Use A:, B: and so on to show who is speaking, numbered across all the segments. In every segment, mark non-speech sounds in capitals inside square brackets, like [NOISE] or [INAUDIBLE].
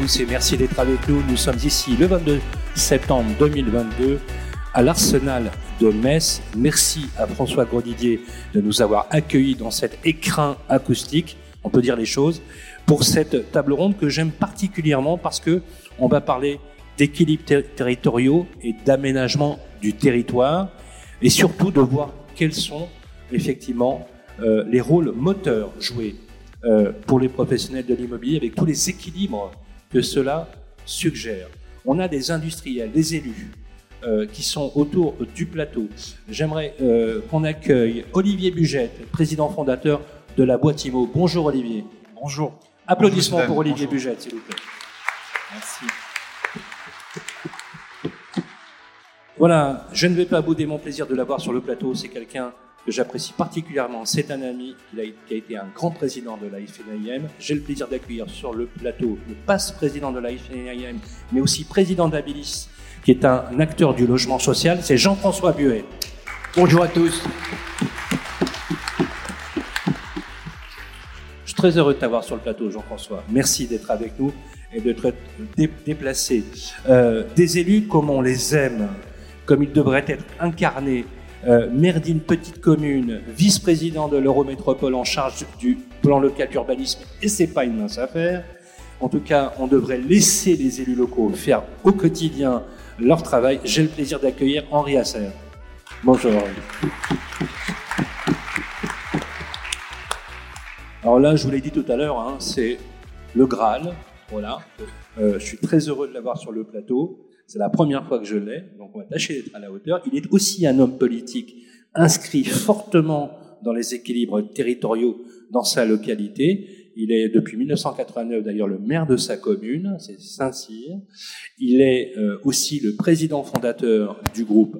A: et merci d'être avec nous. Nous sommes ici le 22 septembre 2022 à l'Arsenal de Metz. Merci à François Grodidier de nous avoir accueillis dans cet écrin acoustique, on peut dire les choses, pour cette table ronde que j'aime particulièrement parce que on va parler d'équilibre territoriaux et d'aménagement du territoire et surtout de voir quels sont effectivement euh, les rôles moteurs joués euh, pour les professionnels de l'immobilier avec tous les équilibres que cela suggère. On a des industriels, des élus euh, qui sont autour du plateau. J'aimerais euh, qu'on accueille Olivier Bugette, président fondateur de la boîte IMO. Bonjour Olivier.
B: Bonjour.
A: Applaudissements pour Olivier Bugette, s'il vous plaît. Merci. Voilà, je ne vais pas bouder mon plaisir de l'avoir sur le plateau. C'est quelqu'un que j'apprécie particulièrement. C'est un ami qui a, été un grand président de la FNIM. J'ai le plaisir d'accueillir sur le plateau le passe-président de la FNIM, mais aussi président d'Abilis, qui est un acteur du logement social. C'est Jean-François Buet.
C: Bonjour à tous.
A: Je suis très heureux de t'avoir sur le plateau, Jean-François. Merci d'être avec nous et d'être déplacé. Euh, des élus comme on les aime, comme ils devraient être incarnés maire d'une petite commune, vice-président de l'Eurométropole en charge du plan local d'urbanisme, et c'est pas une mince affaire. En tout cas, on devrait laisser les élus locaux faire au quotidien leur travail. J'ai le plaisir d'accueillir Henri Asser. Bonjour. Alors là, je vous l'ai dit tout à l'heure, hein, c'est le Graal. Voilà. Euh, je suis très heureux de l'avoir sur le plateau. C'est la première fois que je l'ai, donc on va tâcher d'être à la hauteur. Il est aussi un homme politique inscrit fortement dans les équilibres territoriaux dans sa localité. Il est depuis 1989 d'ailleurs le maire de sa commune, c'est Saint-Cyr. Il est euh, aussi le président fondateur du groupe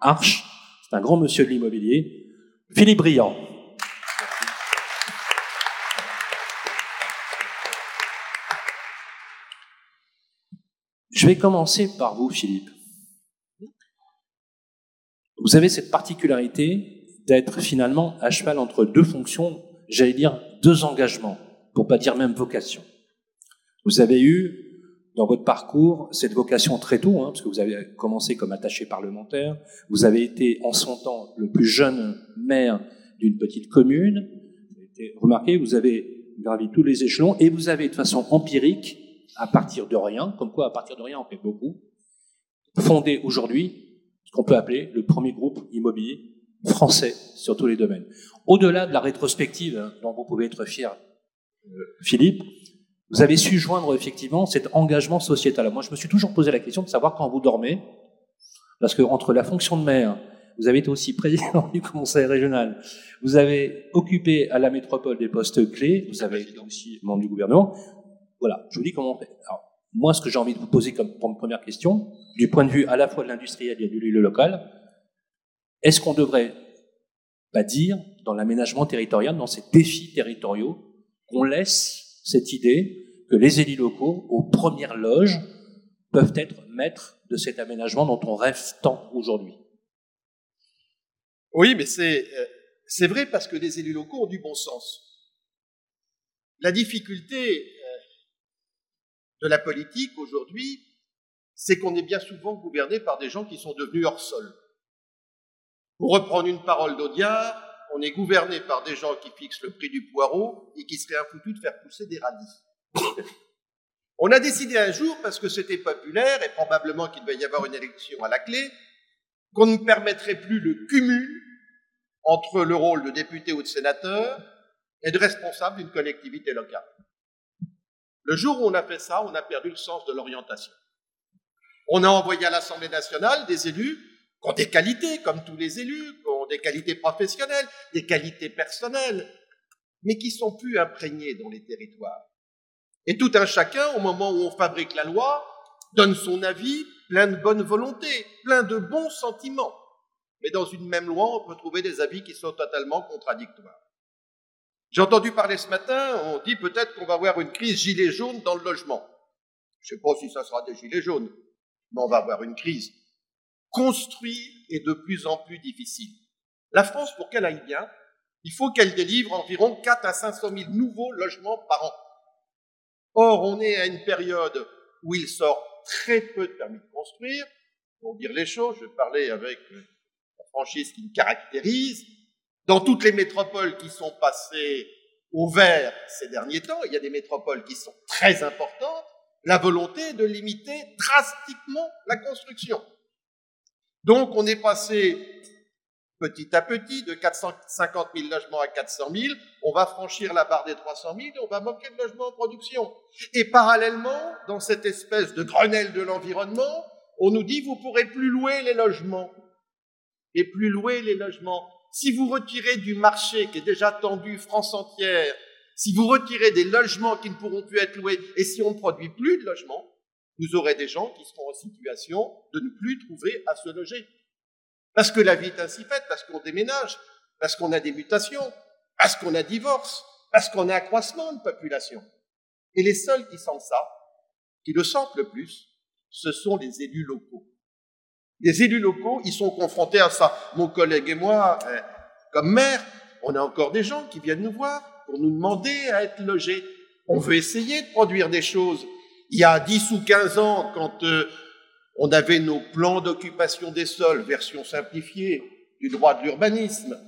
A: Arche. C'est un grand monsieur de l'immobilier. Philippe Briand. Je vais commencer par vous, Philippe. Vous avez cette particularité d'être finalement à cheval entre deux fonctions, j'allais dire deux engagements, pour pas dire même vocation. Vous avez eu dans votre parcours cette vocation très tôt, hein, parce que vous avez commencé comme attaché parlementaire, vous avez été en son temps le plus jeune maire d'une petite commune, vous avez été remarqué, vous avez gravi tous les échelons, et vous avez de façon empirique à partir de rien, comme quoi à partir de rien on fait beaucoup, fondé aujourd'hui ce qu'on peut appeler le premier groupe immobilier français sur tous les domaines. Au-delà de la rétrospective hein, dont vous pouvez être fier, euh, Philippe, vous avez su joindre effectivement cet engagement sociétal. Moi, je me suis toujours posé la question de savoir quand vous dormez, parce que entre la fonction de maire, vous avez été aussi [LAUGHS] président du conseil régional, vous avez occupé à la métropole des postes clés, vous avez été aussi membre du gouvernement, voilà, je vous dis comment on fait. Moi, ce que j'ai envie de vous poser comme, première question, du point de vue à la fois de l'industriel et du local, est-ce qu'on devrait pas dire, dans l'aménagement territorial, dans ces défis territoriaux, qu'on laisse cette idée que les élus locaux, aux premières loges, peuvent être maîtres de cet aménagement dont on rêve tant aujourd'hui?
B: Oui, mais c'est, euh, c'est vrai parce que les élus locaux ont du bon sens. La difficulté, de la politique aujourd'hui, c'est qu'on est bien souvent gouverné par des gens qui sont devenus hors sol. Pour reprendre une parole d'Audiard, on est gouverné par des gens qui fixent le prix du poireau et qui seraient infoutus de faire pousser des radis. [LAUGHS] on a décidé un jour, parce que c'était populaire et probablement qu'il devait y avoir une élection à la clé, qu'on ne permettrait plus le cumul entre le rôle de député ou de sénateur et de responsable d'une collectivité locale. Le jour où on a fait ça, on a perdu le sens de l'orientation. On a envoyé à l'Assemblée nationale des élus qui ont des qualités, comme tous les élus, qui ont des qualités professionnelles, des qualités personnelles, mais qui sont plus imprégnés dans les territoires. Et tout un chacun, au moment où on fabrique la loi, donne son avis plein de bonne volonté, plein de bons sentiments. Mais dans une même loi, on peut trouver des avis qui sont totalement contradictoires. J'ai entendu parler ce matin, on dit peut-être qu'on va avoir une crise gilet jaune dans le logement. Je ne sais pas si ça sera des gilets jaunes, mais on va avoir une crise. Construire est de plus en plus difficile. La France, pour qu'elle aille bien, il faut qu'elle délivre environ 4 à 500 000 nouveaux logements par an. Or, on est à une période où il sort très peu de permis de construire. Pour dire les choses, je parlais avec la franchise qui me caractérise. Dans toutes les métropoles qui sont passées au vert ces derniers temps, il y a des métropoles qui sont très importantes, la volonté de limiter drastiquement la construction. Donc on est passé petit à petit de 450 000 logements à 400 000, on va franchir la barre des 300 000 et on va manquer de logements en production. Et parallèlement, dans cette espèce de Grenelle de l'environnement, on nous dit vous pourrez plus louer les logements. Et plus louer les logements. Si vous retirez du marché qui est déjà tendu France entière, si vous retirez des logements qui ne pourront plus être loués, et si on ne produit plus de logements, vous aurez des gens qui seront en situation de ne plus trouver à se loger. Parce que la vie est ainsi faite, parce qu'on déménage, parce qu'on a des mutations, parce qu'on a divorce, parce qu'on a accroissement de population. Et les seuls qui sentent ça, qui le sentent le plus, ce sont les élus locaux. Les élus locaux, ils sont confrontés à ça. Mon collègue et moi, euh, comme maire, on a encore des gens qui viennent nous voir pour nous demander à être logés. On veut essayer de produire des choses. Il y a 10 ou 15 ans, quand euh, on avait nos plans d'occupation des sols, version simplifiée du droit de l'urbanisme,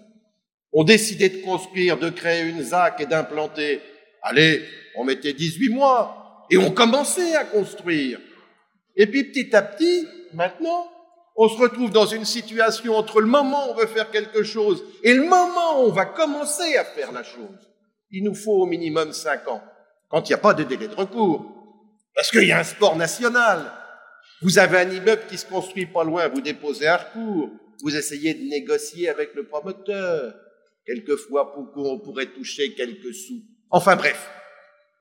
B: on décidait de construire, de créer une ZAC et d'implanter. Allez, on mettait 18 mois et on commençait à construire. Et puis petit à petit, maintenant, on se retrouve dans une situation entre le moment où on veut faire quelque chose et le moment où on va commencer à faire la chose. Il nous faut au minimum cinq ans, quand il n'y a pas de délai de recours. Parce qu'il y a un sport national. Vous avez un immeuble qui se construit pas loin, vous déposez un recours, vous essayez de négocier avec le promoteur, quelquefois pour qu'on pourrait toucher quelques sous. Enfin bref,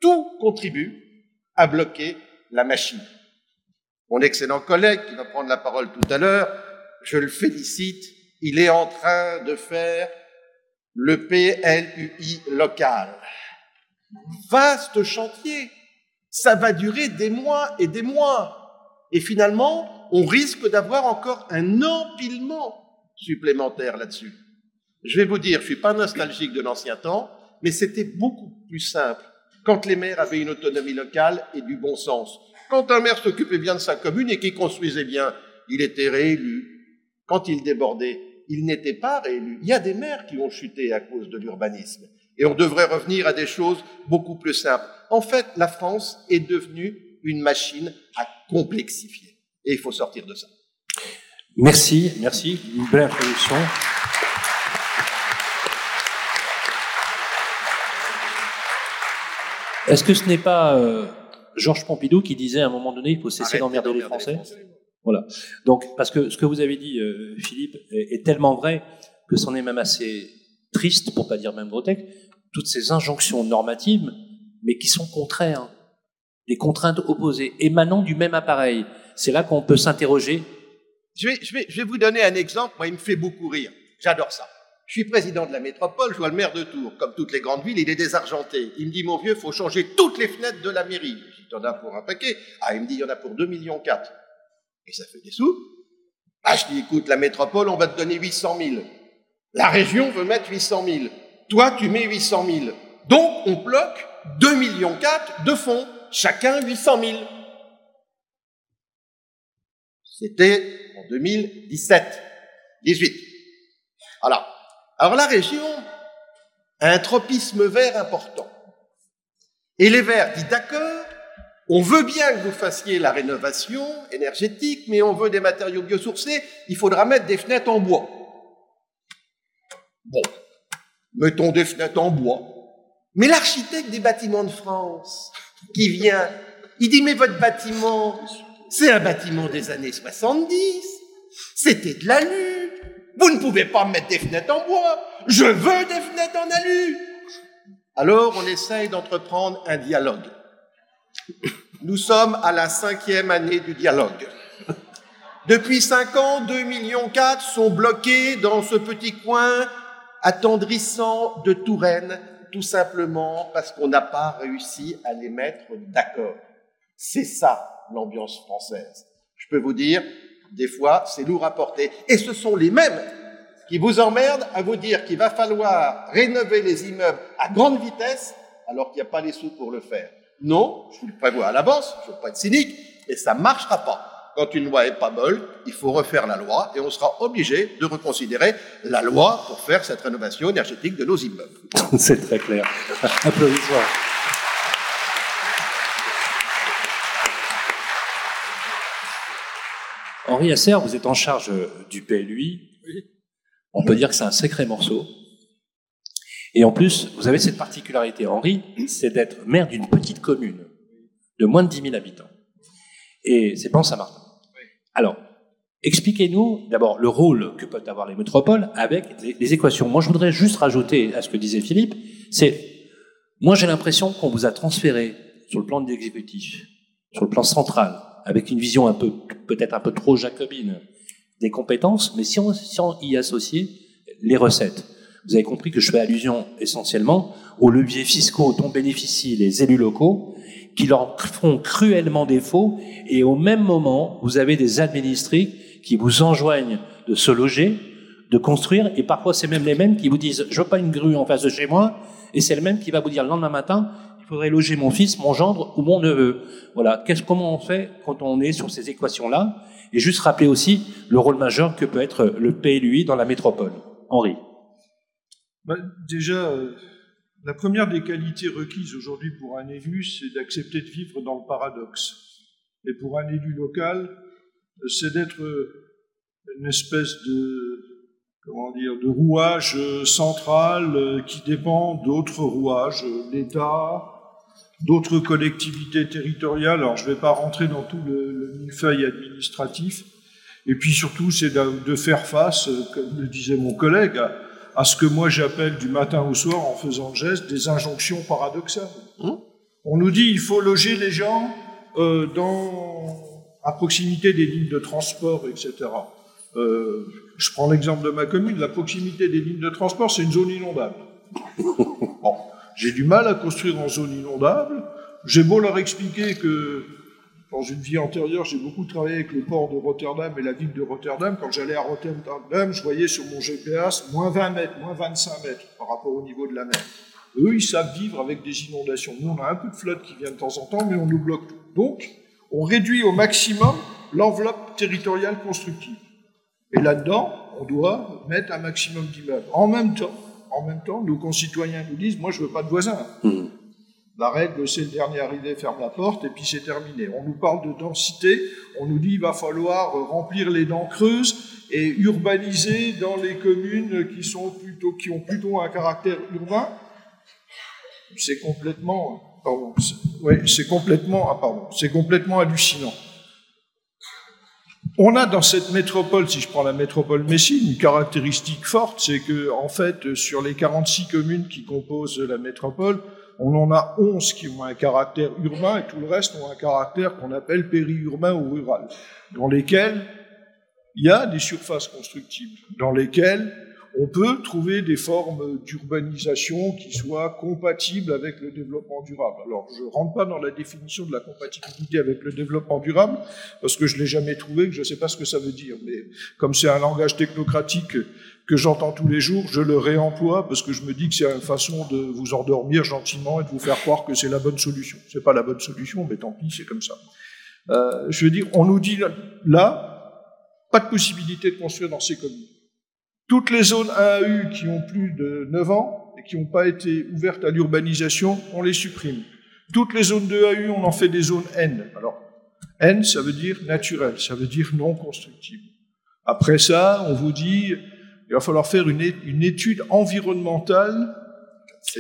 B: tout contribue à bloquer la machine. Mon excellent collègue qui va prendre la parole tout à l'heure, je le félicite, il est en train de faire le PLUI local. Vaste chantier, ça va durer des mois et des mois. Et finalement, on risque d'avoir encore un empilement supplémentaire là-dessus. Je vais vous dire, je suis pas nostalgique de l'ancien temps, mais c'était beaucoup plus simple quand les maires avaient une autonomie locale et du bon sens. Quand un maire s'occupait bien de sa commune et qu'il construisait bien, il était réélu. Quand il débordait, il n'était pas réélu. Il y a des maires qui ont chuté à cause de l'urbanisme. Et on devrait revenir à des choses beaucoup plus simples. En fait, la France est devenue une machine à complexifier. Et il faut sortir de ça.
A: Merci, merci. Une belle introduction. Est-ce que ce n'est pas euh, Georges Pompidou qui disait à un moment donné, il faut cesser d'emmerder les Français. Voilà. Donc, parce que ce que vous avez dit, euh, Philippe, est, tellement vrai que c'en est même assez triste, pour pas dire même grotesque, toutes ces injonctions normatives, mais qui sont contraires, des contraintes opposées, émanant du même appareil. C'est là qu'on peut s'interroger.
B: Je vais, je, vais, je vais vous donner un exemple, moi il me fait beaucoup rire. J'adore ça. Je suis président de la métropole, je vois le maire de Tours. Comme toutes les grandes villes, il est désargenté. Il me dit, mon vieux, faut changer toutes les fenêtres de la mairie. Je dis, t'en as pour un paquet. Ah, il me dit, il y en a pour 2 millions 4. Et ça fait des sous. Ah, je dis, écoute, la métropole, on va te donner 800 000. La région veut mettre 800 000. Toi, tu mets 800 000. Donc, on bloque 2 millions 4 de fonds. Chacun 800 000. C'était en 2017. 18. Voilà. Alors la région a un tropisme vert important. Et les Verts disent d'accord, on veut bien que vous fassiez la rénovation énergétique, mais on veut des matériaux biosourcés, il faudra mettre des fenêtres en bois. Bon, mettons des fenêtres en bois. Mais l'architecte des bâtiments de France, qui vient, il dit, mais votre bâtiment, c'est un bâtiment des années 70, c'était de l'alu, vous ne pouvez pas mettre des fenêtres en bois. Je veux des fenêtres en alu. Alors on essaye d'entreprendre un dialogue. Nous sommes à la cinquième année du dialogue. Depuis cinq ans, 2 millions 4 sont bloqués dans ce petit coin attendrissant de Touraine, tout simplement parce qu'on n'a pas réussi à les mettre d'accord. C'est ça l'ambiance française. Je peux vous dire, des fois, c'est lourd à porter. Et ce sont les mêmes qui vous emmerdent à vous dire qu'il va falloir rénover les immeubles à grande vitesse alors qu'il n'y a pas les sous pour le faire. Non, je vous le prévois à l'avance, je ne veux pas être cynique, mais ça ne marchera pas. Quand une loi est pas bonne, il faut refaire la loi et on sera obligé de reconsidérer la loi pour faire cette rénovation énergétique de nos immeubles. [LAUGHS]
A: C'est très clair. Applaudissements. Henri Asser, vous êtes en charge du PLUI. On peut dire que c'est un sacré morceau. Et en plus, vous avez cette particularité, Henri, c'est d'être maire d'une petite commune de moins de 10 000 habitants. Et c'est pas Saint-Martin. Alors, expliquez-nous d'abord le rôle que peuvent avoir les métropoles avec les, équations. Moi, je voudrais juste rajouter à ce que disait Philippe, c'est, moi j'ai l'impression qu'on vous a transféré sur le plan de l'exécutif, sur le plan central, avec une vision un peu, peut-être un peu trop jacobine des compétences, mais si on, si on y associait les recettes. Vous avez compris que je fais allusion essentiellement aux leviers fiscaux dont bénéficient les élus locaux, qui leur font cruellement défaut, et au même moment, vous avez des administrés qui vous enjoignent de se loger, de construire, et parfois c'est même les mêmes qui vous disent je veux pas une grue en face de chez moi, et c'est le même qui va vous dire le lendemain matin il faudrait loger mon fils, mon gendre ou mon neveu. Voilà. Qu'est-ce, comment on fait quand on est sur ces équations-là? Et juste rappeler aussi le rôle majeur que peut être le PLUI dans la métropole. Henri.
C: Bah, déjà, euh, la première des qualités requises aujourd'hui pour un élu, c'est d'accepter de vivre dans le paradoxe. Et pour un élu local, c'est d'être une espèce de, comment dire, de rouage central euh, qui dépend d'autres rouages, l'État, d'autres collectivités territoriales. Alors, je ne vais pas rentrer dans tout le, le millefeuille administratif. Et puis surtout, c'est de, faire face, euh, comme le disait mon collègue, à, ce que moi j'appelle du matin au soir, en faisant le geste, des injonctions paradoxales. Hein? On nous dit il faut loger les gens euh, dans, à proximité des lignes de transport, etc. Euh, je prends l'exemple de ma commune, la proximité des lignes de transport, c'est une zone inondable. [LAUGHS] Bon, j'ai du mal à construire en zone inondable. J'ai beau leur expliquer que dans une vie antérieure, j'ai beaucoup travaillé avec le port de Rotterdam et la ville de Rotterdam. Quand j'allais à Rotterdam, je voyais sur mon GPS moins 20 mètres, moins 25 mètres par rapport au niveau de la mer. Eux, ils savent vivre avec des inondations. Nous, on a un peu de flotte qui vient de temps en temps, mais on nous bloque tout. Donc, on réduit au maximum l'enveloppe territoriale constructive. Et là-dedans, on doit mettre un maximum d'immeubles. En même temps, en même temps, nos concitoyens nous disent, moi je veux pas de voisins. Mmh. La règle, c'est le dernier arrivé ferme la porte et puis c'est terminé. On nous parle de densité, on nous dit il va falloir remplir les dents creuses et urbaniser dans les communes qui sont plutôt, qui ont plutôt un caractère urbain. C'est complètement, pardon, c'est complètement, ah pardon, c'est complètement hallucinant. On a dans cette métropole, si je prends la métropole Messine, une caractéristique forte, c'est que, en fait, sur les 46 communes qui composent la métropole, on en a 11 qui ont un caractère urbain et tout le reste ont un caractère qu'on appelle périurbain ou rural, dans lesquels il y a des surfaces constructibles, dans lesquelles on peut trouver des formes d'urbanisation qui soient compatibles avec le développement durable. Alors, je ne rentre pas dans la définition de la compatibilité avec le développement durable, parce que je ne l'ai jamais trouvé, que je ne sais pas ce que ça veut dire. Mais comme c'est un langage technocratique que j'entends tous les jours, je le réemploie, parce que je me dis que c'est une façon de vous endormir gentiment et de vous faire croire que c'est la bonne solution. C'est pas la bonne solution, mais tant pis, c'est comme ça. Euh, je veux dire, on nous dit là, pas de possibilité de construire dans ces communes. Toutes les zones AAU qui ont plus de 9 ans et qui n'ont pas été ouvertes à l'urbanisation, on les supprime. Toutes les zones de AU, on en fait des zones N. Alors, N, ça veut dire naturel, ça veut dire non constructible. Après ça, on vous dit, il va falloir faire une, étude environnementale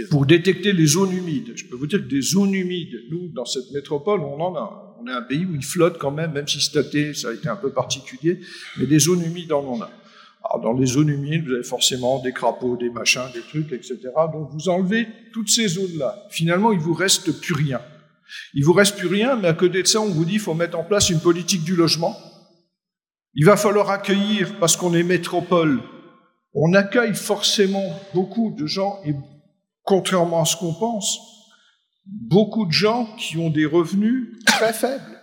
C: pour détecter les zones humides. Je peux vous dire que des zones humides, nous, dans cette métropole, on en a. On est un pays où il flotte quand même, même si cet été, ça a été un peu particulier, mais des zones humides, on en a. Alors, dans les zones humides, vous avez forcément des crapauds, des machins, des trucs, etc. Donc, vous enlevez toutes ces zones-là. Finalement, il vous reste plus rien. Il vous reste plus rien, mais à côté de ça, on vous dit qu'il faut mettre en place une politique du logement. Il va falloir accueillir, parce qu'on est métropole, on accueille forcément beaucoup de gens, et contrairement à ce qu'on pense, beaucoup de gens qui ont des revenus très faibles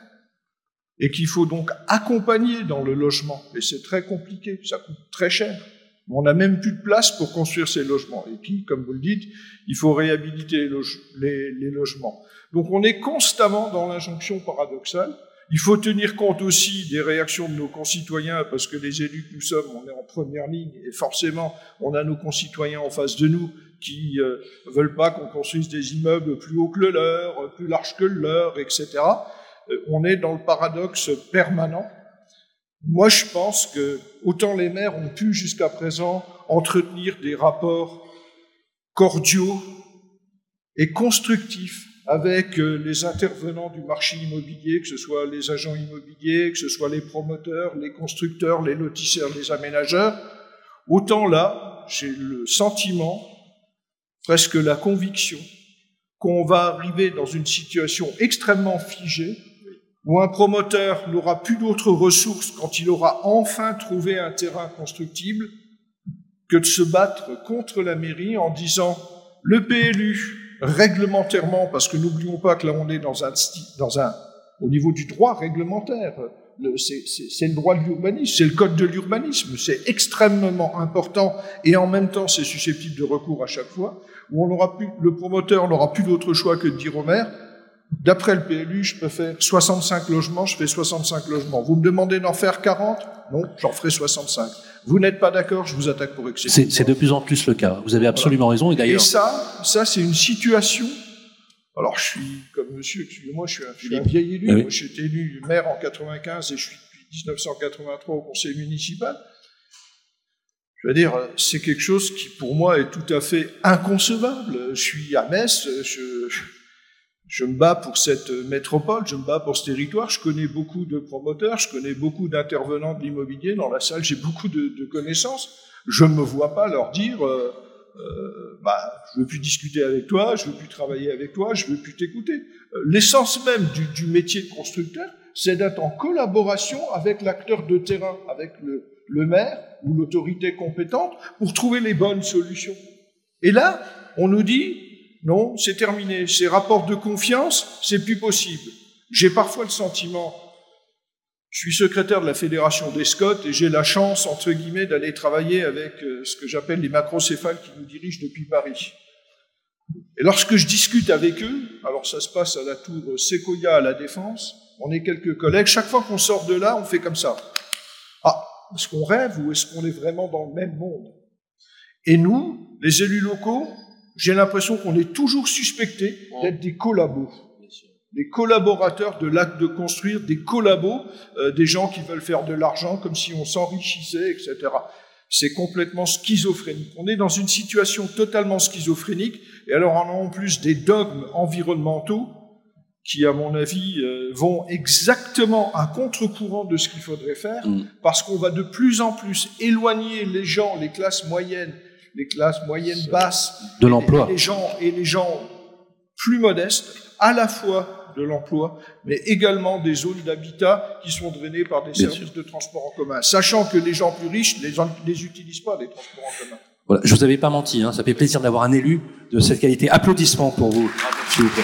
C: et qu'il faut donc accompagner dans le logement. Et c'est très compliqué, ça coûte très cher. On n'a même plus de place pour construire ces logements. Et puis, comme vous le dites, il faut réhabiliter les, logements. Donc on est constamment dans l'injonction paradoxale. Il faut tenir compte aussi des réactions de nos concitoyens, parce que les élus que nous sommes, on est en première ligne, et forcément, on a nos concitoyens en face de nous qui euh, veulent pas qu'on construise des immeubles plus hauts que le leur, plus larges que le leur, etc. Euh, on est dans le paradoxe permanent. Moi, je pense que autant les maires ont pu jusqu'à présent entretenir des rapports cordiaux et constructifs avec euh, les intervenants du marché immobilier, que ce soit les agents immobiliers, que ce soit les promoteurs, les constructeurs, les lotisseurs, les aménageurs, autant là, j'ai le sentiment, presque la conviction, qu'on va arriver dans une situation extrêmement figée, où un promoteur n'aura plus d'autres ressources quand il aura enfin trouvé un terrain constructible que de se battre contre la mairie en disant le PLU réglementairement, parce que n'oublions pas que là on est dans un, dans un, au niveau du droit réglementaire, c'est le droit de l'urbanisme, c'est le code de l'urbanisme, c'est extrêmement important et en même temps c'est susceptible de recours à chaque fois, où on aura plus, le promoteur n'aura plus d'autre choix que de dire au maire, d'après le PLU, je peux faire 65 logements, je fais 65 logements. Vous me demandez d'en faire 40 Non, j'en ferai 65. Vous n'êtes pas d'accord, je vous attaque pour excès.
A: C'est de plus en plus le cas. Vous avez absolument raison. Et d'ailleurs.
C: Et ça, ça c'est une situation. Alors, je suis, comme monsieur, excusez-moi, je suis un, vieil élu. Moi, j'ai été élu maire en 95 et je suis depuis 1983 au conseil municipal. Je veux dire, c'est quelque chose qui, pour moi, est tout à fait inconcevable. Je suis à Metz, je, je me bats pour cette métropole, je me bats pour ce territoire, je connais beaucoup de promoteurs, je connais beaucoup d'intervenants de l'immobilier dans la salle, j'ai beaucoup de, connaissances. Je ne me vois pas leur dire, euh, euh, bah, je veux plus discuter avec toi, je veux plus travailler avec toi, je veux plus t'écouter. Euh, l'essence même du, métier de constructeur, c'est d'être en collaboration avec l'acteur de terrain, avec le maire ou l'autorité compétente, pour trouver les bonnes solutions. Et là, on nous dit, non, c'est terminé. Ces rapports de confiance, c'est plus possible. J'ai parfois le sentiment, je suis secrétaire de la Fédération des Scots et j'ai la chance, entre guillemets, d'aller travailler avec euh, ce que j'appelle les macrocéphales qui nous dirigent depuis Paris. Et lorsque je discute avec eux, alors ça se passe à la tour Sequoia à la Défense, on est quelques collègues, chaque fois qu'on sort de là, on fait comme ça. Ah, est-ce qu'on rêve ou est-ce qu'on est vraiment dans le même monde? Et nous, les élus locaux, j'ai l'impression qu'on est toujours suspecté d'être des collabos, des collaborateurs de l'acte de construire, des collabos, euh, des gens qui veulent faire de l'argent comme si on s'enrichissait, etc. C'est complètement schizophrénique. On est dans une situation totalement schizophrénique, et alors on a en plus des dogmes environnementaux qui, à mon avis, euh, vont exactement à contre-courant de ce qu'il faudrait faire, mm. parce qu'on va de plus en plus éloigner les gens, les classes moyennes les classes moyennes basses,
A: de l'emploi,
C: les gens et les gens plus modestes, à la fois de l'emploi, mais également des zones d'habitat qui sont drainées par des services de transport en commun, sachant que les gens plus riches ne les, les, utilisent pas les transports en commun.
A: Voilà, je vous avais pas menti, hein, ça fait plaisir d'avoir un élu de cette qualité. Applaudissements pour vous, s'il vous plaît.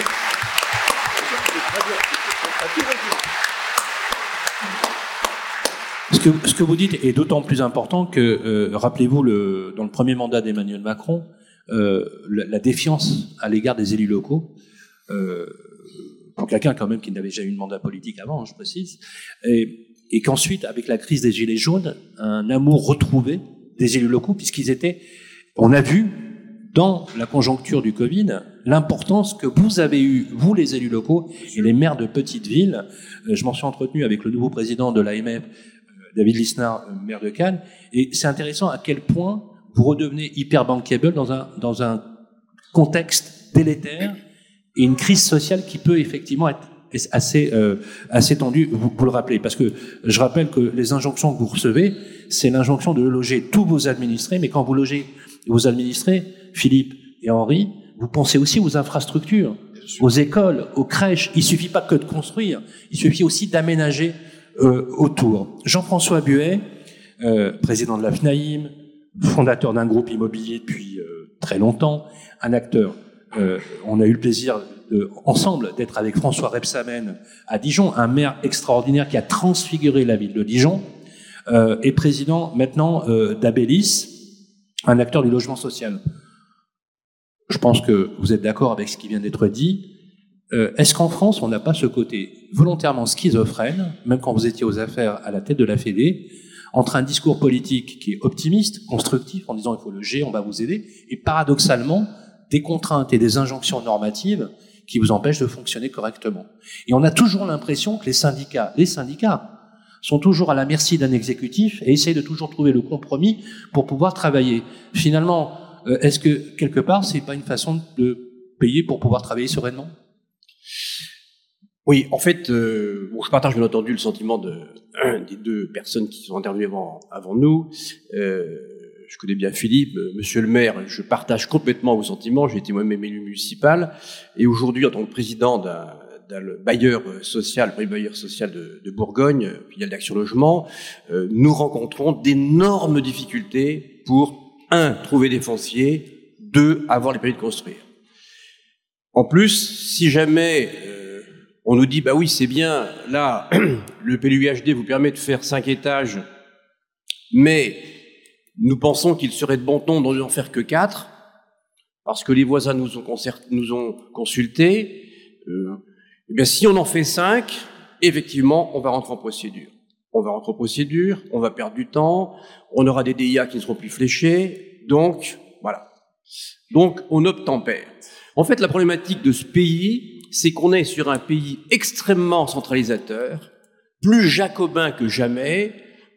A: Ce que vous dites est d'autant plus important que, euh, rappelez-vous, le, dans le premier mandat d'Emmanuel Macron, euh, la, défiance à l'égard des élus locaux, euh, pour quelqu'un quand même qui n'avait jamais eu de mandat politique avant, je précise, et, et qu'ensuite, avec la crise des Gilets jaunes, un amour retrouvé des élus locaux, puisqu'ils étaient, on a vu dans la conjoncture du Covid, l'importance que vous avez eu, vous les élus locaux et les maires de petites villes. Je m'en suis entretenu avec le nouveau président de l'AMF, David Lisnard, euh, maire de Cannes. Et c'est intéressant à quel point vous redevenez hyper bankable dans un, dans un contexte délétère et une crise sociale qui peut effectivement être assez, euh, assez tendue, vous, vous, le rappelez. Parce que je rappelle que les injonctions que vous recevez, c'est l'injonction de loger tous vos administrés, mais quand vous logez vos administrés, Philippe et Henri, vous pensez aussi aux infrastructures, aux écoles, aux crèches. Il suffit pas que de construire, il suffit aussi d'aménager autour. Jean-François Buet, euh, président de la FNAIM, fondateur d'un groupe immobilier depuis euh, très longtemps, un acteur. on a eu le plaisir ensemble d'être avec François Repsamen à Dijon, un maire extraordinaire qui a transfiguré la ville de Dijon, et président maintenant d'Abélis, un acteur du logement social. Je pense que vous êtes d'accord avec ce qui vient d'être dit. Euh, Est-ce qu'en France, on n'a pas ce côté volontairement schizophrène, même quand vous étiez aux affaires à la tête de la Fédé, entre un discours politique qui est optimiste, constructif, en disant il faut le G, on va vous aider, et paradoxalement, des contraintes et des injonctions normatives qui vous empêchent de fonctionner correctement. Et on a toujours l'impression que les syndicats, les syndicats, sont toujours à la merci d'un exécutif et essayent de toujours trouver le compromis pour pouvoir travailler. Finalement, euh, est-ce que quelque part, c'est pas une façon de payer pour pouvoir travailler sereinement?
D: Oui, en fait, euh, je partage bien entendu le sentiment de, [CLEARS THROAT] des deux personnes qui sont intervenues avant, nous. Euh, je connais bien Philippe, euh, Monsieur le maire, je partage complètement vos sentiments. J'ai été moi-même élu municipal et aujourd'hui, en tant que président d'un bailleur social, premier bailleur social de, Bourgogne, filiale d'Action Logement, nous rencontrons d'énormes difficultés pour un trouver des fonciers, deux avoir les permis de construire. En plus, si jamais euh, on nous dit bah oui c'est bien, là [CLEARS THROAT] le PLUHD vous permet de faire cinq étages, mais nous pensons qu'il serait de bon ton d'en faire que quatre, parce que les voisins nous ont, consultés. Euh, eh bien, si on en fait cinq, effectivement, on va rentrer en procédure. On va rentrer en procédure, on va perdre du temps, on aura des DIA qui ne seront plus fléchés, donc voilà. Donc on obtempère. En fait, la problématique de ce pays, c'est qu'on est sur un pays extrêmement centralisateur, plus jacobin que jamais,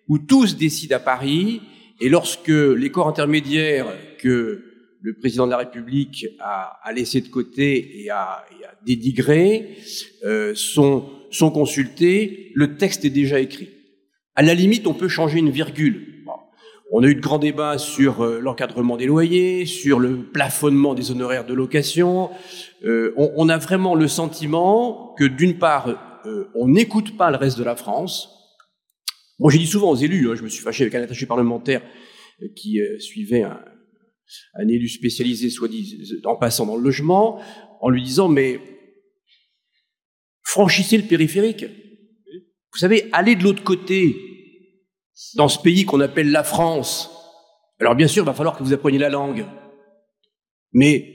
D: où tous décident à Paris, et lorsque les corps intermédiaires que le président de la République a, a laissé de côté et a, et a dénigré euh, sont, sont consultés, le texte est déjà écrit. À la limite, on peut changer une virgule. On a eu de grands débats sur euh, l'encadrement des loyers, sur le plafonnement des honoraires de location. Euh, on, a vraiment le sentiment que d'une part, euh, on n'écoute pas le reste de la France. Moi, j'ai dit souvent aux élus, hein, je me suis fâché avec un attaché parlementaire qui suivait un, un élu spécialisé, soit dit en passant dans le logement, en lui disant mais franchissez le périphérique. Vous savez, allez de l'autre côté, dans ce pays qu'on appelle la France. Alors bien sûr, il va falloir que vous appreniez la langue, mais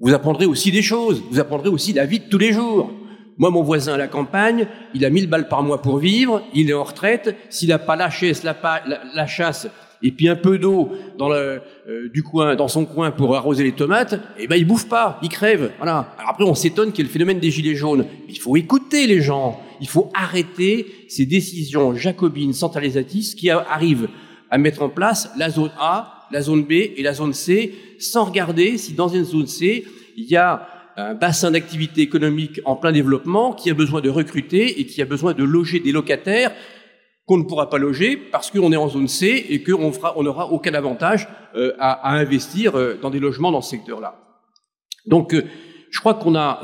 D: vous apprendrez aussi des choses, vous apprendrez aussi la vie de tous les jours. Moi, mon voisin à la campagne, il a 1000 balles par mois pour vivre, il est en retraite, s'il n'a pas la, la, la chasse et puis un peu d'eau dans le euh, du coin, dans son coin pour arroser les tomates, eh ben il bouffe pas, il crève. Voilà. Alors après on s'étonne qu'il y ait le phénomène des gilets jaunes. Mais il faut écouter les gens. Il faut arrêter ces décisions jacobines centralisatrices qui arrivent à mettre en place la zone A, la zone B et la zone C, sans regarder si dans une zone C il y a un bassin d'activité économique en plein développement qui a besoin de recruter et qui a besoin de loger des locataires qu'on ne pourra pas loger parce qu'on est en zone C et qu'on on n'aura aucun avantage euh, à, investir euh, dans des logements dans ce secteur-là. Donc, euh, je crois qu'on a,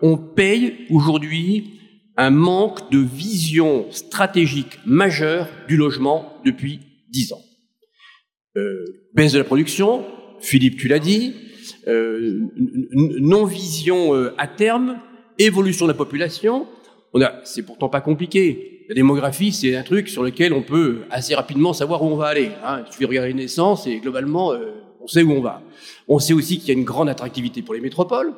D: on paye aujourd'hui un manque de vision stratégique majeure du logement depuis dix ans. Baisse de la production, Philippe, tu l'as dit, non-vision à terme, évolution de la population. C'est pourtant pas compliqué la démographie, c'est un truc sur lequel on peut assez rapidement savoir où on va aller. Hein. Il regarder les naissances et globalement, euh, on sait où on va. On sait aussi qu'il y a une grande attractivité pour les métropoles.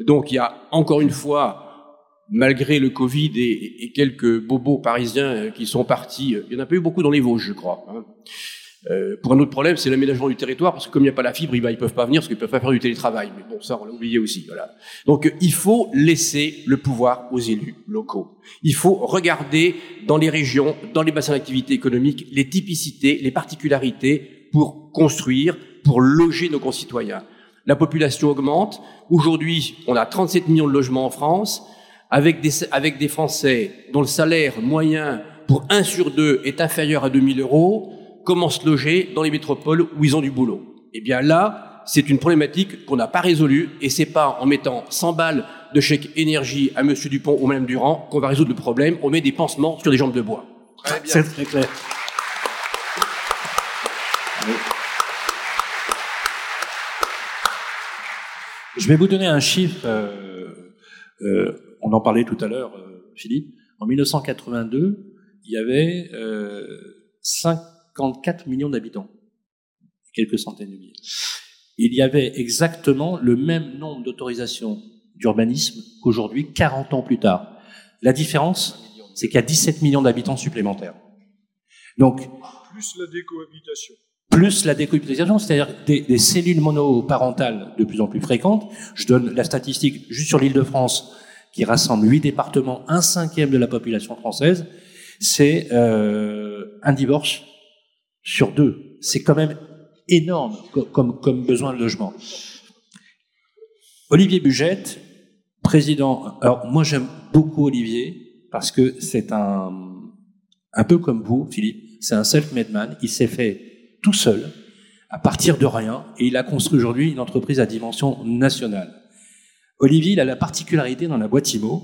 D: Donc il y a encore une fois, malgré le Covid et, et quelques bobos parisiens euh, qui sont partis, euh, il y en a pas eu beaucoup dans les Vosges, je crois. Hein. Euh, pour un autre problème, c'est l'aménagement du territoire, parce que comme il n'y a pas la fibre, ils, ne peuvent pas venir, parce qu'ils peuvent pas faire du télétravail. Mais bon, ça, on l'a oublié aussi. Voilà. Donc, il faut laisser le pouvoir aux élus locaux. Il faut regarder dans les régions, dans les bassins d'activité économique, les typicités, les particularités pour construire, pour loger nos concitoyens. La population augmente. Aujourd'hui, on a 37 millions de logements en France, avec des, avec des Français dont le salaire moyen pour un sur deux est inférieur à 2000 euros comment se loger dans les métropoles où ils ont du boulot. Eh bien là, c'est une problématique qu'on n'a pas résolue et c'est pas en mettant 100 balles de chèque énergie à Monsieur Dupont ou Madame Durand qu'on va résoudre le problème. On met des pansements sur des jambes de bois.
A: C'est très clair. Je vais vous donner un chiffre. Euh, euh, on en parlait tout à l'heure, euh, Philippe. En 1982, il y avait 5 54 millions d'habitants. quelques centaines de milliers. Il y avait exactement le même nombre d'autorisations d'urbanisme qu'aujourd'hui, 40 ans plus tard. La différence, c'est qu'il y a 17 millions d'habitants supplémentaires. Donc,
C: plus la décohabitation.
A: Plus la décohabitation, c'est-à-dire des, des, cellules monoparentales de plus en plus fréquentes. Je donne la statistique juste sur l'île de France, qui rassemble huit départements, un cinquième de la population française. C'est euh, un divorce sur deux. C'est quand même énorme comme, besoin de logement. Olivier Bugette, président. Alors moi j'aime beaucoup Olivier parce que c'est un un peu comme vous, Philippe. C'est un self-made man. Il s'est fait tout seul à partir de rien et il a construit aujourd'hui une entreprise à dimension nationale. Olivier, il a la particularité dans la boîte IMO,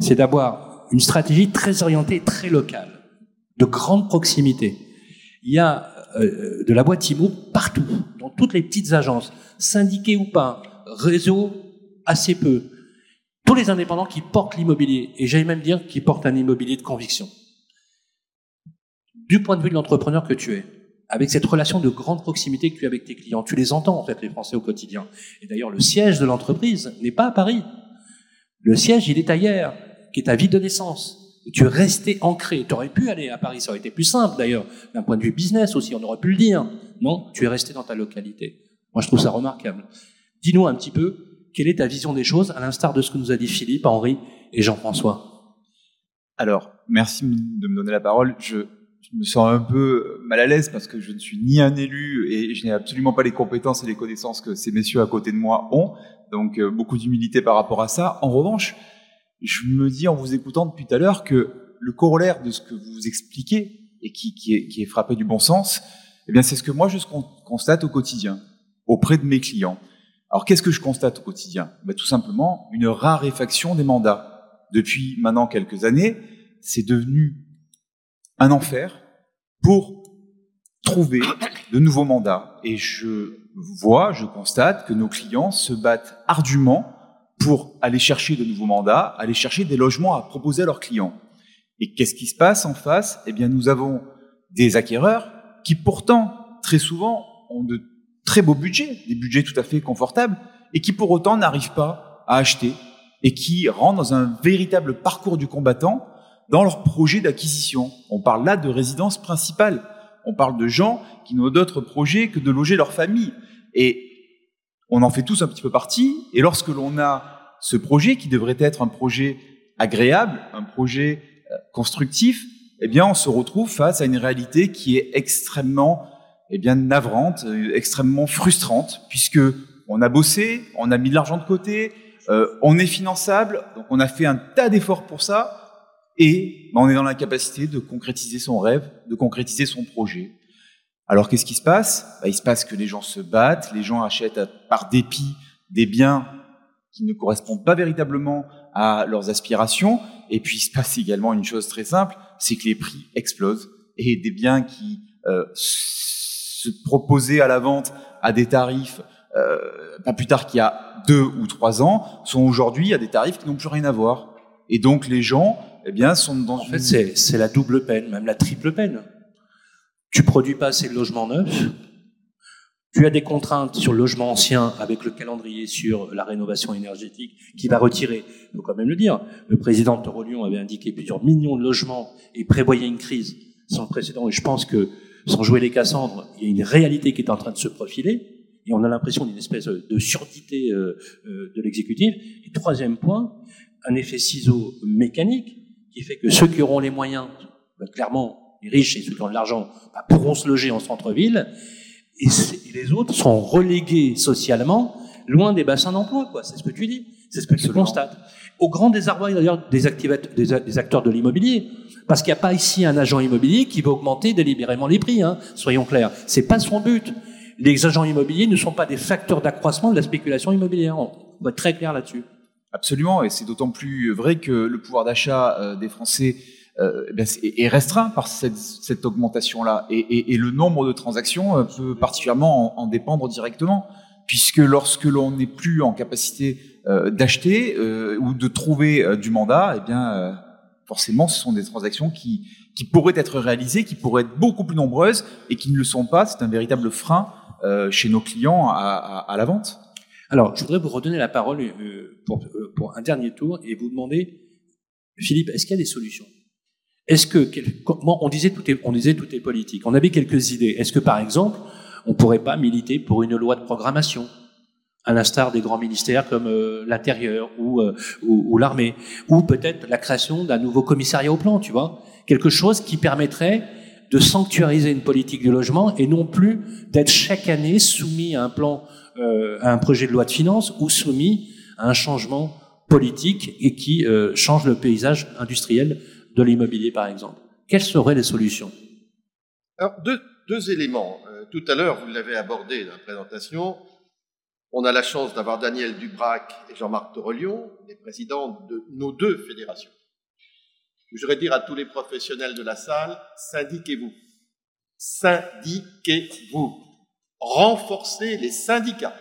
A: c'est d'avoir une stratégie très orientée, très locale, de grande proximité. Il y a euh, de la boîte IMO partout, dans toutes les petites agences, syndiquées ou pas, réseau assez peu. Tous les indépendants qui portent l'immobilier, et j'allais même dire qui portent un immobilier de conviction. Du point de vue de l'entrepreneur que tu es, avec cette relation de grande proximité que tu as avec tes clients, tu les entends en fait, les Français au quotidien. Et d'ailleurs, le siège de l'entreprise n'est pas à Paris. Le siège, il est ailleurs, qui est ta ville de naissance. Tu es resté ancré. Tu aurais pu aller à Paris, ça aurait été plus simple d'ailleurs, d'un point de vue business aussi, on aurait pu le dire. Non, tu es resté dans ta localité. Moi, je trouve ça remarquable. Dis-nous un petit peu, quelle est ta vision des choses, à l'instar de ce que nous a dit Philippe, Henri et Jean-François?
E: Alors, merci de me donner la parole. Je, me sens un peu mal à l'aise parce que je ne suis ni un élu et je n'ai absolument pas les compétences et les connaissances que ces messieurs à côté de moi ont. Donc, euh, beaucoup d'humilité par rapport à ça. En revanche, je me dis en vous écoutant depuis tout à l'heure que le corollaire de ce que vous expliquez et qui, est, est frappé du bon sens, eh bien, c'est ce que moi je constate au quotidien auprès de mes clients. Alors, qu'est-ce que je constate au quotidien? Ben, Tout simplement une raréfaction des mandats. Depuis maintenant quelques années, c'est devenu un enfer pour trouver de nouveaux mandats. Et je vois, je constate que nos clients se battent ardument pour aller chercher de nouveaux mandats, aller chercher des logements à proposer à leurs clients. Et qu'est-ce qui se passe en face? Eh bien, nous avons des acquéreurs qui pourtant, très souvent, ont de très beaux budgets, des budgets tout à fait confortables, et qui pour autant n'arrivent pas à acheter, et qui rentrent dans un véritable parcours du combattant dans leur projet d'acquisition. On parle là de résidence principale. On parle de gens qui n'ont d'autres projets que de loger leur famille. On en fait tous un petit peu partie. Et lorsque l'on a ce projet qui devrait être un projet agréable, un projet euh, constructif, eh bien, on se retrouve face à une réalité qui est extrêmement, eh bien, navrante, euh, extrêmement frustrante, puisque on a bossé, on a mis de l'argent de côté, euh, on est finançable, donc on a fait un tas d'efforts pour ça, et ben, on est dans la capacité de concrétiser son rêve, de concrétiser son projet. Alors qu'est-ce qui se passe? Ben, Il se passe que les gens se battent, les gens achètent par dépit des biens qui ne correspondent pas véritablement à leurs aspirations, et puis il se passe également une chose très simple, c'est que les prix explosent, et des biens qui euh, se proposaient à la vente à des tarifs euh, pas plus tard qu'il y a deux ou trois ans, sont aujourd'hui à des tarifs qui n'ont plus rien à voir. Et donc les gens eh bien, sont dans
A: en fait, c'est la double peine, même la triple peine. Tu produis pas assez de logements neufs, tu as des contraintes sur le logement ancien avec le calendrier sur la rénovation énergétique qui va retirer, il faut quand même le dire, le président de Torolion avait indiqué plusieurs millions de logements et prévoyait une crise sans précédent. Et je pense que, sans jouer les Cassandres, il y a une réalité qui est en train de se profiler et on a l'impression d'une espèce de surdité euh, euh, de l'exécutif. Et troisième point, un effet ciseau mécanique qui fait que ceux qui auront les moyens, bah, clairement, les riches et ceux qui ont de l'argent, bah, pourront se loger en centre-ville, et, les autres sont relégués socialement loin des bassins d'emploi, quoi. C'est ce que tu dis, c'est ce que tu constates. Au grand désarroi d'ailleurs des, des acteurs de l'immobilier, parce qu'il n'y a pas ici un agent immobilier qui va augmenter délibérément les prix, hein, soyons clairs. C'est pas son but. Les agents immobiliers ne sont pas des facteurs d'accroissement de la spéculation immobilière. On va être très clair là-dessus.
E: Absolument, et c'est d'autant plus vrai que le pouvoir d'achat euh, des Français est restreint par cette, augmentation-là, et, le nombre de transactions euh, peut particulièrement en, en, dépendre directement, puisque lorsque l'on n'est plus en capacité euh, d'acheter euh, ou de trouver du mandat, eh bien forcément, ce sont des transactions qui, pourraient être réalisées, qui pourraient être beaucoup plus nombreuses et qui ne le sont pas. C'est un véritable frein euh, chez nos clients à, la vente.
A: Alors, je voudrais vous redonner la parole euh, euh, pour, un dernier tour et vous demander, Philippe, est-ce qu'il y a des solutions? Est-ce que, comment, on disait tout est, on disait tout est politique. On avait quelques idées. Est-ce que, par exemple, on pourrait pas militer pour une loi de programmation? À l'instar des grands ministères comme euh, l'intérieur ou, euh, ou, l'armée, ou peut-être la création d'un nouveau commissariat au plan, tu vois, quelque chose qui permettrait de sanctuariser une politique du logement et non plus d'être chaque année soumis à un plan, euh, à un projet de loi de finances ou soumis à un changement politique et qui change le paysage industriel de l'immobilier, par exemple. Quelles seraient les solutions?
B: Alors, deux, deux éléments. Euh, tout à l'heure, vous l'avez abordé dans la présentation. On a la chance d'avoir Daniel Dubrac et Jean-Marc Torelion, les présidents de nos deux fédérations. Je voudrais dire à tous les professionnels de la salle, syndiquez-vous. Syndiquez-vous. Renforcez les syndicats.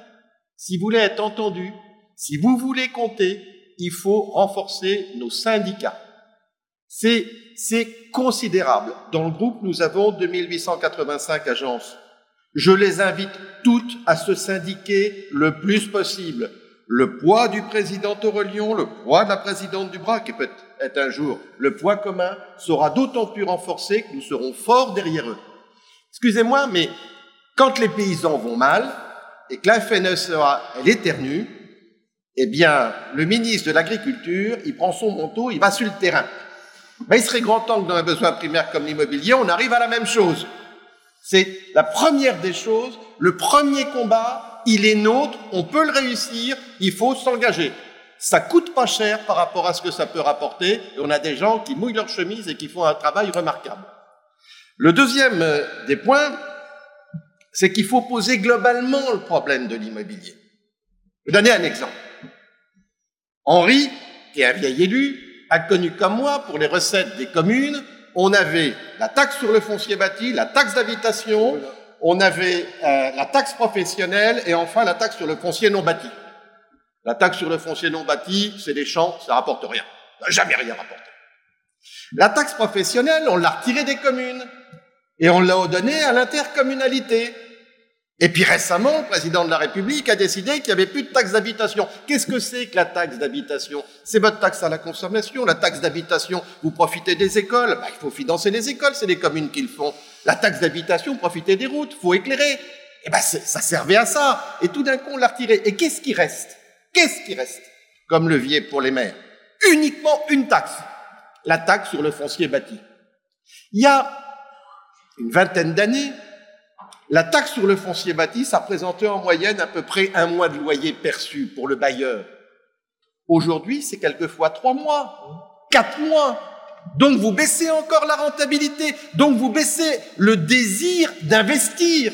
B: Si vous voulez être entendu, si vous voulez compter, il faut renforcer nos syndicats. C'est, considérable. Dans le groupe, nous avons 2885 agences. Je les invite toutes à se syndiquer le plus possible. Le poids du président Aurelion, le poids de la présidente Dubras, qui peut être un jour le poids commun, sera d'autant plus renforcé que nous serons forts derrière eux. Excusez-moi, mais quand les paysans vont mal et que la FNSEA, elle éternue, eh bien, le ministre de l'Agriculture, il prend son manteau, il va sur le terrain. Ben, il serait grand temps que dans un besoin primaire comme l'immobilier, on arrive à la même chose. C'est la première des choses, le premier combat, il est nôtre, on peut le réussir, il faut s'engager. Ça coûte pas cher par rapport à ce que ça peut rapporter, et on a des gens qui mouillent leur chemise et qui font un travail remarquable. Le deuxième euh, des points, c'est qu'il faut poser globalement le problème de l'immobilier. Je vais donner un exemple. Henri, qui est un vieil élu, a connu comme moi, pour les recettes des communes, on avait la taxe sur le foncier bâti, la taxe d'habitation, on avait euh, la taxe professionnelle et enfin la taxe sur le foncier non bâti. La taxe sur le foncier non bâti, c'est des champs, ça rapporte rien. Ça jamais rien rapporté. La taxe professionnelle, on l'a retirée des communes et on l'a donnée à l'intercommunalité. Et puis récemment, le président de la République a décidé qu'il n'y avait plus de taxe d'habitation. Qu'est-ce que c'est que la taxe d'habitation? C'est votre taxe à la consommation. La taxe d'habitation, vous profitez des écoles. Bah, il faut financer les écoles, c'est les communes qui le font. La taxe d'habitation, profitez des routes, faut éclairer. Et ben ça servait à ça. Et tout d'un coup, on l'a retiré. Et qu'est-ce qui reste? Qu'est-ce qui reste? Comme levier pour les maires Uniquement une taxe. La taxe sur le foncier bâti. Il y a une vingtaine d'années, la taxe sur le foncier bâti, ça représentait en moyenne à peu près un mois de loyer perçu pour le bailleur. Aujourd'hui, c'est quelquefois trois mois, quatre mois. Donc vous baissez encore la rentabilité, donc vous baissez le désir d'investir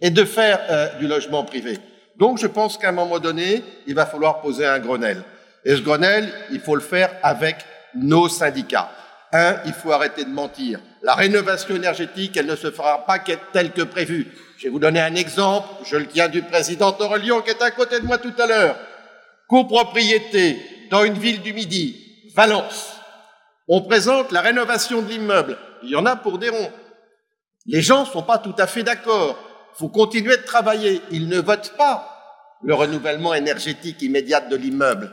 B: et de faire euh, du logement privé. Donc je pense qu'à un moment donné, il va falloir poser un Grenelle. Et ce Grenelle, il faut le faire avec nos syndicats. Un, il faut arrêter de mentir. La rénovation énergétique, elle ne se fera pas telle que prévue. Je vais vous donner un exemple. Je le tiens du président Aurélien qui est à côté de moi tout à l'heure. Copropriété dans une ville du Midi, Valence. On présente la rénovation de l'immeuble. Il y en a pour des ronds. Les gens ne sont pas tout à fait d'accord. Il faut continuer de travailler. Ils ne votent pas le renouvellement énergétique immédiat de l'immeuble.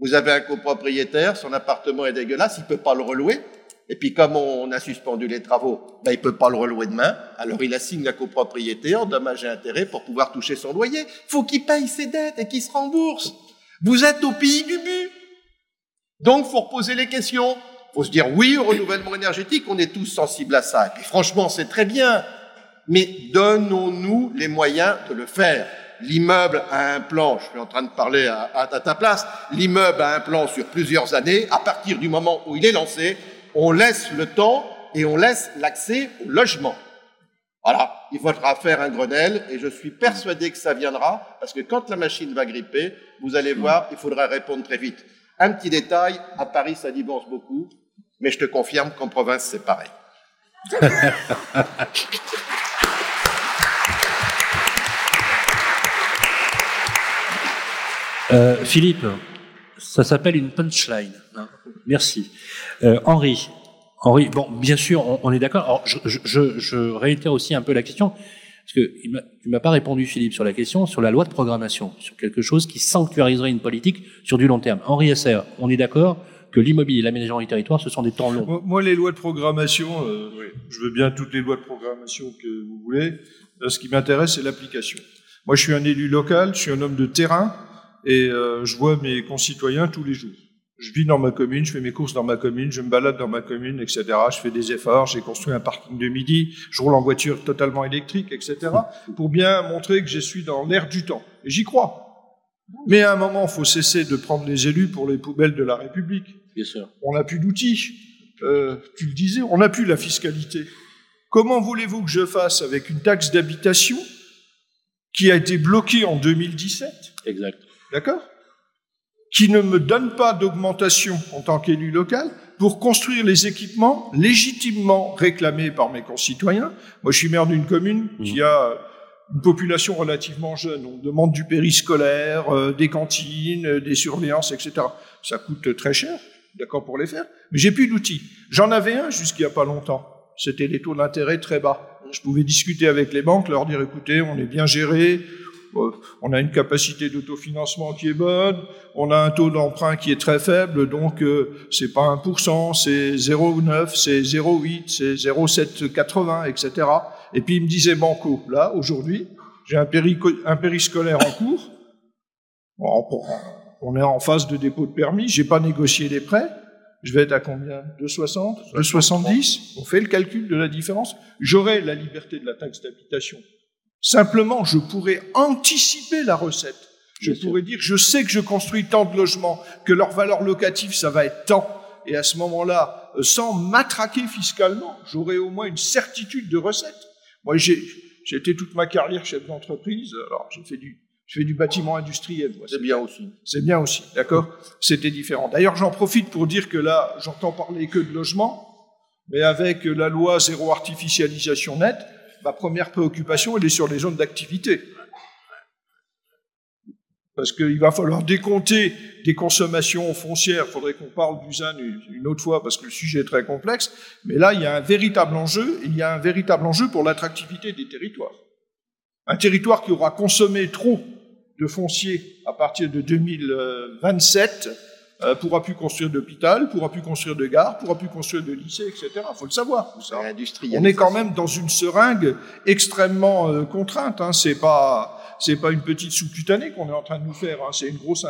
B: Vous avez un copropriétaire, son appartement est dégueulasse, il ne peut pas le relouer. Et puis comme on a suspendu les travaux, ben, il peut pas le relouer demain. Alors il assigne la copropriété en dommages et intérêts pour pouvoir toucher son loyer. faut qu'il paye ses dettes et qu'il se rembourse. Vous êtes au pays du but. Donc faut reposer les questions. faut se dire oui au renouvellement énergétique, on est tous sensibles à ça. Et puis franchement, c'est très bien. Mais donnons-nous les moyens de le faire. L'immeuble a un plan, je suis en train de parler à ta place, l'immeuble a un plan sur plusieurs années. À partir du moment où il est lancé, on laisse le temps et on laisse l'accès au logement. Voilà, il faudra faire un Grenelle et je suis persuadé que ça viendra parce que quand la machine va gripper, vous allez voir, il faudra répondre très vite. Un petit détail, à Paris ça divorce beaucoup, mais je te confirme qu'en province c'est pareil.
A: Euh, Philippe, ça s'appelle une punchline. Hein. Merci. Euh, Henri, Henri, bon, bien sûr, on, on est d'accord. Alors, je, je, je, réitère aussi un peu la question. Parce que il m'a- tu m'as pas répondu, Philippe, sur la question, sur la loi de programmation, sur quelque chose qui sanctuariserait une politique sur du long terme. Henri Esser, on est d'accord que l'immobilier et l'aménagement du territoire, ce sont des temps longs.
C: Moi, les lois de programmation, euh, je veux bien toutes les lois de programmation que vous voulez. Euh, ce qui m'intéresse, c'est l'application. Moi, je suis un élu local, je suis un homme de terrain, et euh, je vois mes concitoyens tous les jours. Je vis dans ma commune, je fais mes courses dans ma commune, je me balade dans ma commune, etc. Je fais des efforts, j'ai construit un parking de midi, je roule en voiture totalement électrique, etc. Pour bien montrer que je suis dans l'air du temps. Et j'y crois. Mais à un moment, il faut cesser de prendre les élus pour les poubelles de la République
A: Bien sûr.
C: on n'a plus d'outils. Euh, tu le disais, on n'a plus la fiscalité. Comment voulez-vous que je fasse avec une taxe d'habitation qui a été bloquée en 2017,
A: Exact.
C: D'accord? Qui ne me donne pas d'augmentation en tant qu'élu local pour construire les équipements légitimement réclamés par mes concitoyens. Moi, je suis maire d'une commune qui a une population relativement jeune. On demande du périscolaire, euh, des cantines, euh, des surveillances, etc. Ça coûte très cher, d'accord pour les faire, mais j'ai plus d'outils. J'en avais un jusqu'il y a pas longtemps. C'était les taux d'intérêt très bas. Je pouvais discuter avec les banques, leur dire écoutez, on est bien géré, on a une capacité d'autofinancement qui est bonne, on a un taux d'emprunt qui est très faible, donc euh, c'est pas 1%, c'est 0,9, c'est 0,8, c'est 0,780, etc. Et puis il me disait banco, là, aujourd'hui, j'ai un, un périscolaire en cours, on est en phase de dépôt de permis, j'ai pas négocié les prêts, je vais être à combien? 2,60 2,70 On fait le calcul de la différence. J'aurai la liberté de la taxe d'habitation. Simplement, je pourrais anticiper la recette. Je
A: Bien sûr.
C: pourrais dire, je sais que je construis tant de logements, que leur valeur locative, ça va être tant. Et à ce moment-là, euh, sans m'attraquer fiscalement, j'aurai au moins une certitude de recette. Moi, j'ai j'ai été toute ma carrière chef d'entreprise. Alors, j'ai fait du, je fais du bâtiment industriel.
B: C'est bien aussi.
C: C'est bien aussi, d'accord? C'était différent. D'ailleurs, j'en profite pour dire que là, j'entends parler que de logement, mais avec la loi zéro artificialisation nette, ma première préoccupation, elle est sur les zones d'activité. Parce qu'il va falloir décompter des consommations foncières. Il faudrait qu'on parle du une autre fois parce que le sujet est très complexe. Mais là, il y a un véritable enjeu. Il y a un véritable enjeu pour l'attractivité des territoires. Un territoire qui aura consommé trop de foncier à partir de 2027 euh, pourra plus construire d'hôpital, pourra plus construire de gare, pourra plus construire de lycée, etc. Il faut le savoir. tout ça. On est quand même dans une seringue extrêmement euh, contrainte. Hein. C'est pas c'est pas une petite sous-cutanée qu'on est en train de nous faire. Hein. C'est une grosse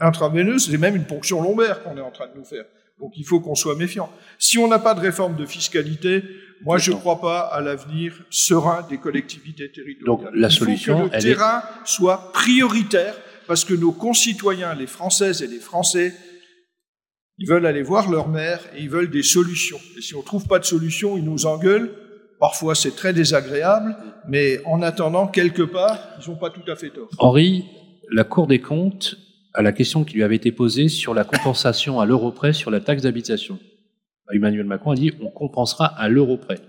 C: intraveineuse. C'est même une ponction lombaire qu'on est en train de nous faire. Donc il faut qu'on soit méfiant. Si on n'a pas de réforme de fiscalité, moi je ne crois pas à l'avenir serein des collectivités territoriales.
A: Donc, la
C: il faut
A: solution,
C: que le
A: elle est-
C: terrain soit prioritaire parce que nos concitoyens, les Françaises et les Français, ils veulent aller voir leur mère et ils veulent des solutions. Et si on trouve pas de solution, ils nous engueulent. Parfois, c'est très désagréable, mais en attendant, quelque part, ils n'ont pas tout à fait tort.
A: Henri, la Cour des comptes, à la question qui lui avait été posée sur la compensation à l'euro près sur la taxe d'habitation. Emmanuel Macron a dit on compensera à l'euro près.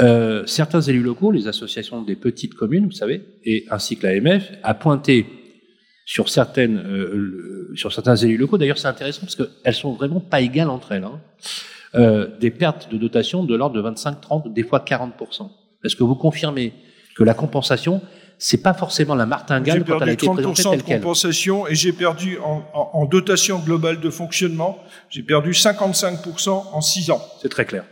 A: Euh, certains élus locaux, les associations des petites communes, vous savez, et ainsi que l'AMF, a pointé sur certaines, euh, sur certains élus locaux. D'ailleurs, c'est intéressant parce qu'elles sont vraiment pas égales entre elles. hein. Euh, des pertes de dotation de l'ordre de 25, 30, des fois 40% Est-ce que vous confirmez que la compensation, c'est pas forcément la
C: J'ai
A: martingale quand elle a
C: perdu
A: été présentée
C: 30%
A: telle
C: de compensation et j'ai perdu en, en- en dotation globale de fonctionnement, j'ai perdu 55% en 6 ans.
A: C'est très clair.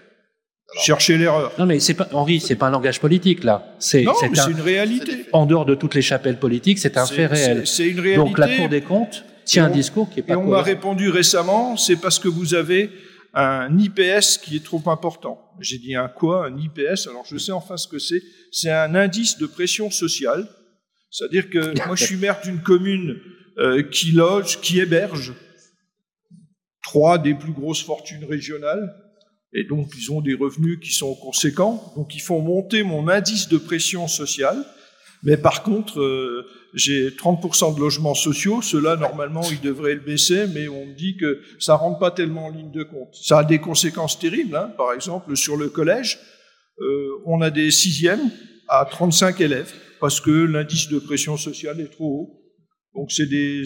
C: Cherchez l'erreur.
A: Non, mais c'est pas Henri, c'est pas un langage politique là. C'est
C: Non,
A: c'est
C: mais
A: un-
C: c'est une réalité.
A: en dehors de toutes les chapelles politiques, c'est un
C: C'est-
A: fait réel.
C: c'est- une réalité.
A: Donc la Cour des comptes tient
C: Et
A: un
C: on-
A: discours qui est
C: Et
A: pas
C: on m'a répondu récemment, c'est parce que vous avez un IPS qui est trop important. J'ai dit un quoi Un IPS Alors je sais enfin ce que c'est. C'est un indice de pression sociale. C'est-à-dire que [LAUGHS] moi je suis maire d'une commune euh, qui loge, qui héberge trois des plus grosses fortunes régionales. Et donc ils ont des revenus qui sont conséquents. Donc ils font monter mon indice de pression sociale. Mais par contre, euh, j'ai 30% de logements sociaux. Ceux-là, normalement, ils devraient le baisser, mais on me dit que ça rentre pas tellement en ligne de compte. Ça a des conséquences terribles. Hein. Par exemple, sur le collège, euh, on a des sixièmes à 35 élèves parce que l'indice de pression sociale est trop haut. Donc c'est des,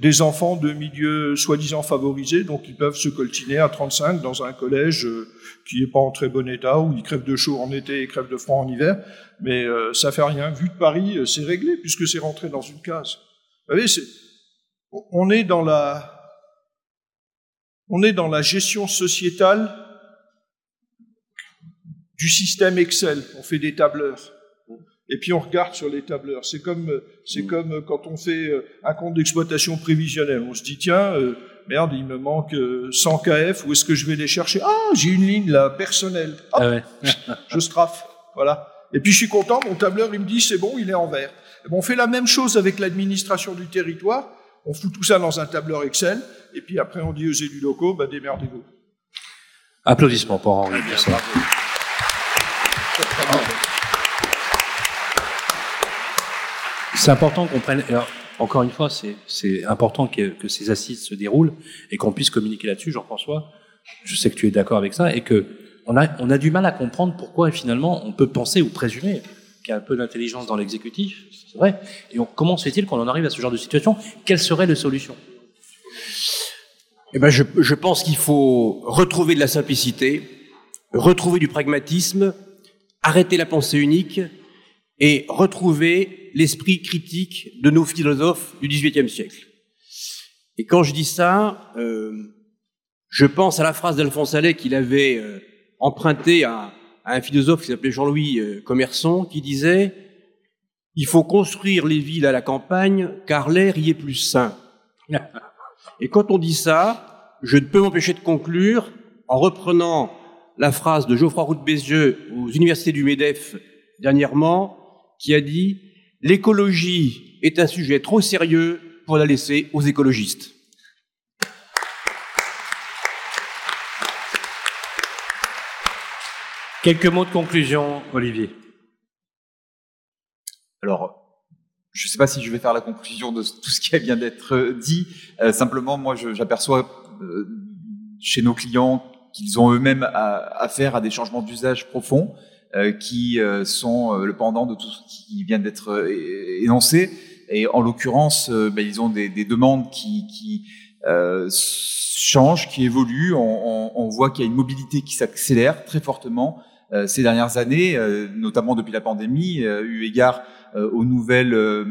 C: des enfants de milieux soi-disant favorisés, donc ils peuvent se coltiner à 35 dans un collège euh, qui n'est pas en très bon état, où ils crèvent de chaud en été et crèvent de froid en hiver. Mais euh, ça fait rien. Vu de Paris, euh, c'est réglé puisque c'est rentré dans une case. Vous voyez, on est dans la, on est dans la gestion sociétale du système Excel. On fait des tableurs. Et puis on regarde sur les tableurs. C'est comme, c'est comme quand on fait euh, un compte d'exploitation prévisionnelle. On se dit tiens, euh, merde, il me manque 100 KF. Où est-ce que je vais les chercher? Ah, j'ai une ligne là personnelle. Hop,
A: Ah ouais. [LAUGHS]
C: je strafe. Voilà. Et puis je suis content. Mon tableur, il me dit c'est bon, il est en vert. Et bon, on fait la même chose avec l'administration du territoire. On fout tout ça dans un tableur Excel. Et puis après, on dit aux élus locaux, bah démerdez-vous.
A: Applaudissements pour Henri pour C'est important qu'on prenne. alors, encore une fois, c'est- important que, ces assises se déroulent et qu'on puisse communiquer là-dessus, Jean-François. Je sais que tu es d'accord avec ça et que on a, on a du mal à comprendre pourquoi finalement on peut penser ou présumer qu'il y a un peu d'intelligence dans l'exécutif, c'est vrai. Et on- comment se fait-il qu'on en arrive à ce genre de situation? Quelles seraient les solutions
D: Eh ben, je, je pense qu'il faut retrouver de la simplicité, retrouver du pragmatisme, arrêter la pensée unique et retrouver l'esprit critique de nos philosophes du XVIIIe siècle. Et quand je dis ça, euh, je pense à la phrase d'Alphonse Allais qu'il avait euh, empruntée à, à un philosophe qui s'appelait Jean-Louis euh, Commerçon, qui disait « Il faut construire les villes à la campagne, car l'air y est plus sain. [LAUGHS] » Et quand on dit ça, je ne peux m'empêcher de conclure en reprenant la phrase de Geoffroy Roux de Bézieux aux universités du MEDEF dernièrement, qui a dit L'écologie est un sujet trop sérieux pour la laisser aux écologistes.
A: Quelques mots de conclusion, Olivier.
E: Alors, je ne sais pas si je vais faire la conclusion de tout ce qui vient d'être dit. Euh, simplement, moi, j'aperçois euh, chez nos clients qu'ils ont eux-mêmes à- affaire à des changements d'usage profonds euh, qui euh, sont euh, le pendant de tout ce qui vient d'être euh, énoncé. Et en l'occurrence, euh, ben, ils ont des, des demandes qui, qui euh, changent, qui évoluent. On, on- on voit qu'il y a une mobilité qui s'accélère très fortement euh, ces dernières années, euh, notamment depuis la pandémie, euh, eu égard euh, aux nouvelles euh,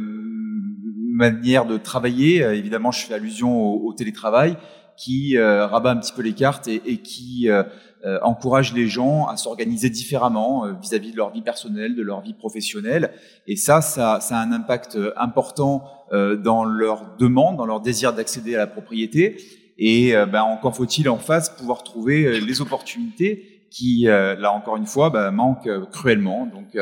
E: manières de travailler. Euh, évidemment, je fais allusion au, au télétravail qui euh, rabat un petit peu les cartes et, et qui euh, euh, encourage les gens à s'organiser différemment vis-à-vis de leur vie personnelle, de leur vie professionnelle. Et ça, ça, ça a un impact important dans leur demande, dans leur désir d'accéder à la propriété. Et ben, encore faut-il en face pouvoir trouver les opportunités qui, là encore une fois, ben, manquent cruellement. Donc,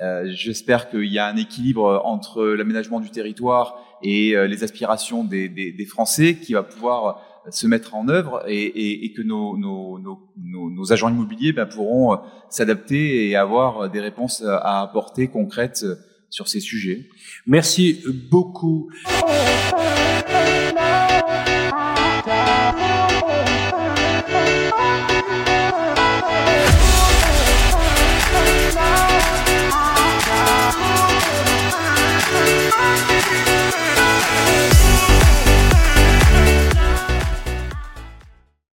E: euh, j'espère qu'il y a un équilibre entre l'aménagement du territoire et les aspirations des, des, des Français qui va pouvoir se mettre en œuvre et, que nos, agents immobiliers ben, pourront euh, s'adapter et avoir des réponses euh, à apporter concrètes euh, sur ces sujets.
A: Merci beaucoup. [LAUGHS]